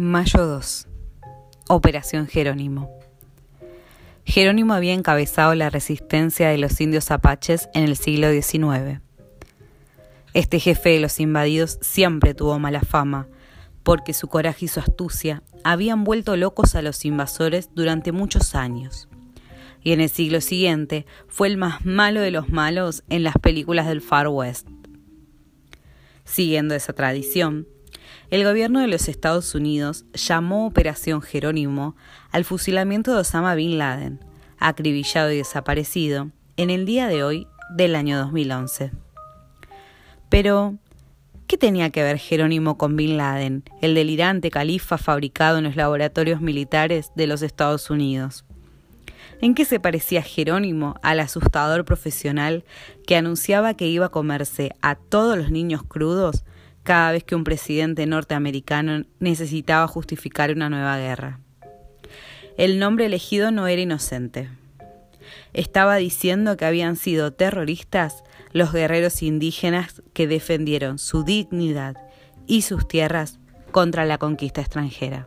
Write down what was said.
Mayo 2. Operación Jerónimo. Jerónimo había encabezado la resistencia de los indios apaches en el siglo XIX. Este jefe de los invadidos siempre tuvo mala fama, porque su coraje y su astucia habían vuelto locos a los invasores durante muchos años. Y en el siglo siguiente fue el más malo de los malos en las películas del Far West. Siguiendo esa tradición, el gobierno de los Estados Unidos llamó Operación Jerónimo al fusilamiento de Osama Bin Laden, acribillado y desaparecido en el día de hoy del año 2011. Pero, ¿qué tenía que ver Jerónimo con Bin Laden, el delirante califa fabricado en los laboratorios militares de los Estados Unidos? ¿En qué se parecía Jerónimo al asustador profesional que anunciaba que iba a comerse a todos los niños crudos cada vez que un presidente norteamericano necesitaba justificar una nueva guerra. El nombre elegido no era inocente. Estaba diciendo que habían sido terroristas los guerreros indígenas que defendieron su dignidad y sus tierras contra la conquista extranjera.